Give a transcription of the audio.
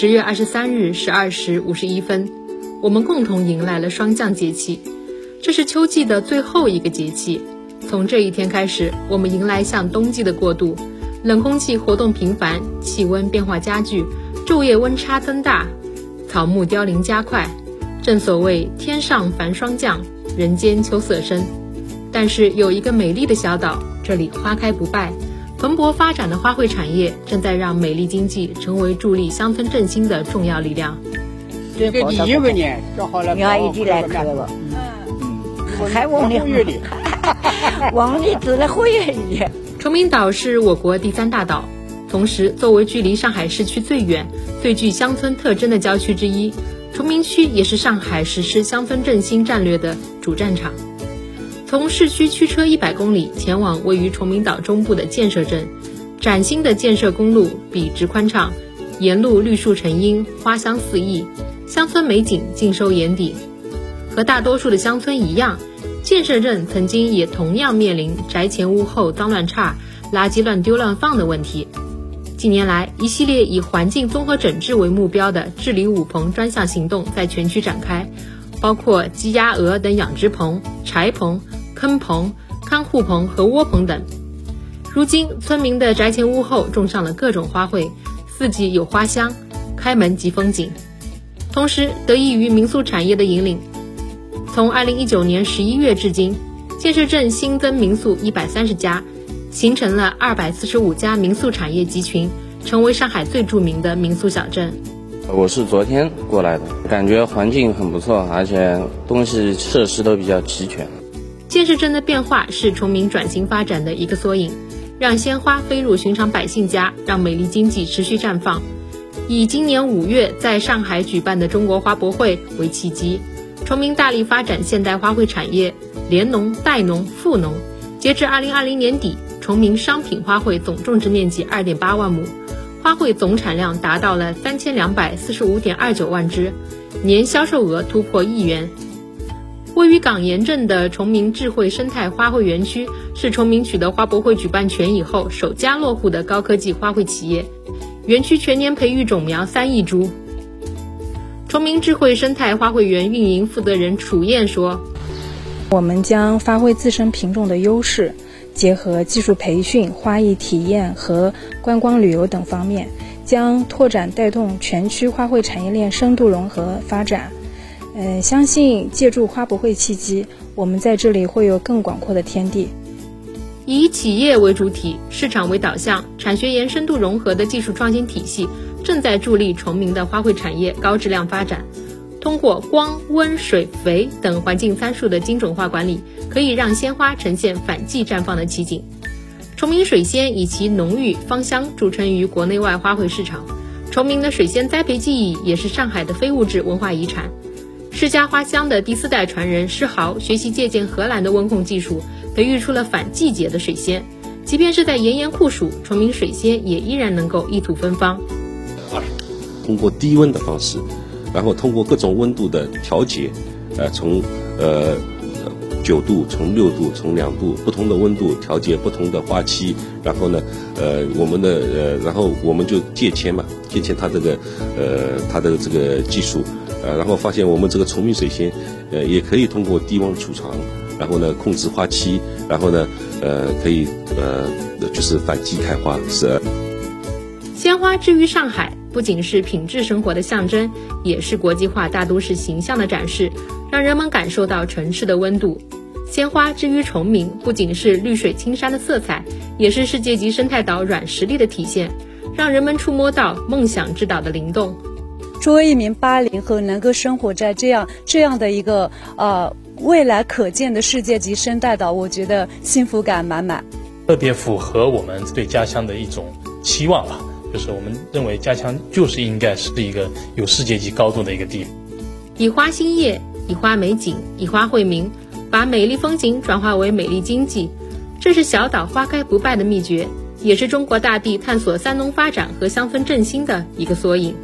十月二十三日十二时五十一分，我们共同迎来了霜降节气，这是秋季的最后一个节气。从这一天开始，我们迎来向冬季的过渡，冷空气活动频繁，气温变化加剧，昼夜温差增大，草木凋零加快。正所谓天上繁霜降，人间秋色深。但是有一个美丽的小岛，这里花开不败，蓬勃发展的花卉产业正在让美丽经济成为助力乡村振兴的重要力量。这第一个年正好了，伢一起来看了，嗯，还忘了，忘了住了火月里。崇明岛是我国第三大岛，同时作为距离上海市区最远、最具乡村特征的郊区之一，崇明区也是上海实施乡村振兴战略的主战场。从市区驱车一百公里前往位于崇明岛中部的建设镇，崭新的建设公路笔直宽敞，沿路绿树成荫，花香四溢，乡村美景尽收眼底。和大多数的乡村一样，建设镇曾经也同样面临宅前屋后脏乱差、垃圾乱丢乱放的问题。近年来，一系列以环境综合整治为目标的治理五棚专项行动在全区展开，包括鸡鸭鹅等养殖棚、柴棚。坑棚、看护棚和窝棚等。如今，村民的宅前屋后种上了各种花卉，四季有花香，开门即风景。同时，得益于民宿产业的引领，从二零一九年十一月至今，建设镇新增民宿一百三十家，形成了二百四十五家民宿产业集群，成为上海最著名的民宿小镇。我是昨天过来的，感觉环境很不错，而且东西设施都比较齐全。建设镇的变化是崇明转型发展的一个缩影，让鲜花飞入寻常百姓家，让美丽经济持续绽放。以今年五月在上海举办的中国花博会为契机，崇明大力发展现代花卉产业，联农、代农、富农。截至二零二零年底，崇明商品花卉总种植面积二点八万亩，花卉总产量达到了三千两百四十五点二九万只，年销售额突破亿元。位于港沿镇的崇明智慧生态花卉园区，是崇明取得花博会举办权以后首家落户的高科技花卉企业。园区全年培育种苗三亿株。崇明智慧生态花卉园运营负责人楚燕说：“我们将发挥自身品种的优势，结合技术培训、花艺体验和观光旅游等方面，将拓展带动全区花卉产业链深度融合发展。”嗯，相信借助花博会契机，我们在这里会有更广阔的天地。以企业为主体、市场为导向、产学研深度融合的技术创新体系，正在助力崇明的花卉产业高质量发展。通过光、温、水、肥等环境参数的精准化管理，可以让鲜花呈现反季绽放的奇景。崇明水仙以其浓郁芳香著称于国内外花卉市场。崇明的水仙栽培技艺也是上海的非物质文化遗产。世家花香的第四代传人施豪学习借鉴荷兰的温控技术，培育出了反季节的水仙。即便是在炎炎酷暑，崇明水仙也依然能够一吐芬芳。通过低温的方式，然后通过各种温度的调节，呃，从呃九度，从六度，从两度不同的温度调节不同的花期，然后呢，呃，我们的呃，然后我们就借签嘛，借签它这个呃它的这个技术。呃，然后发现我们这个崇明水仙，呃，也可以通过低温储藏，然后呢控制花期，然后呢，呃，可以呃，就是反季开花。是。鲜花之于上海，不仅是品质生活的象征，也是国际化大都市形象的展示，让人们感受到城市的温度。鲜花之于崇明，不仅是绿水青山的色彩，也是世界级生态岛软实力的体现，让人们触摸到梦想之岛的灵动。作为一名八零后，能够生活在这样这样的一个呃未来可见的世界级生态岛，我觉得幸福感满满。特别符合我们对家乡的一种期望吧，就是我们认为家乡就是应该是一个有世界级高度的一个地方。以花兴业，以花美景，以花惠民，把美丽风景转化为美丽经济，这是小岛花开不败的秘诀，也是中国大地探索三农发展和乡村振兴的一个缩影。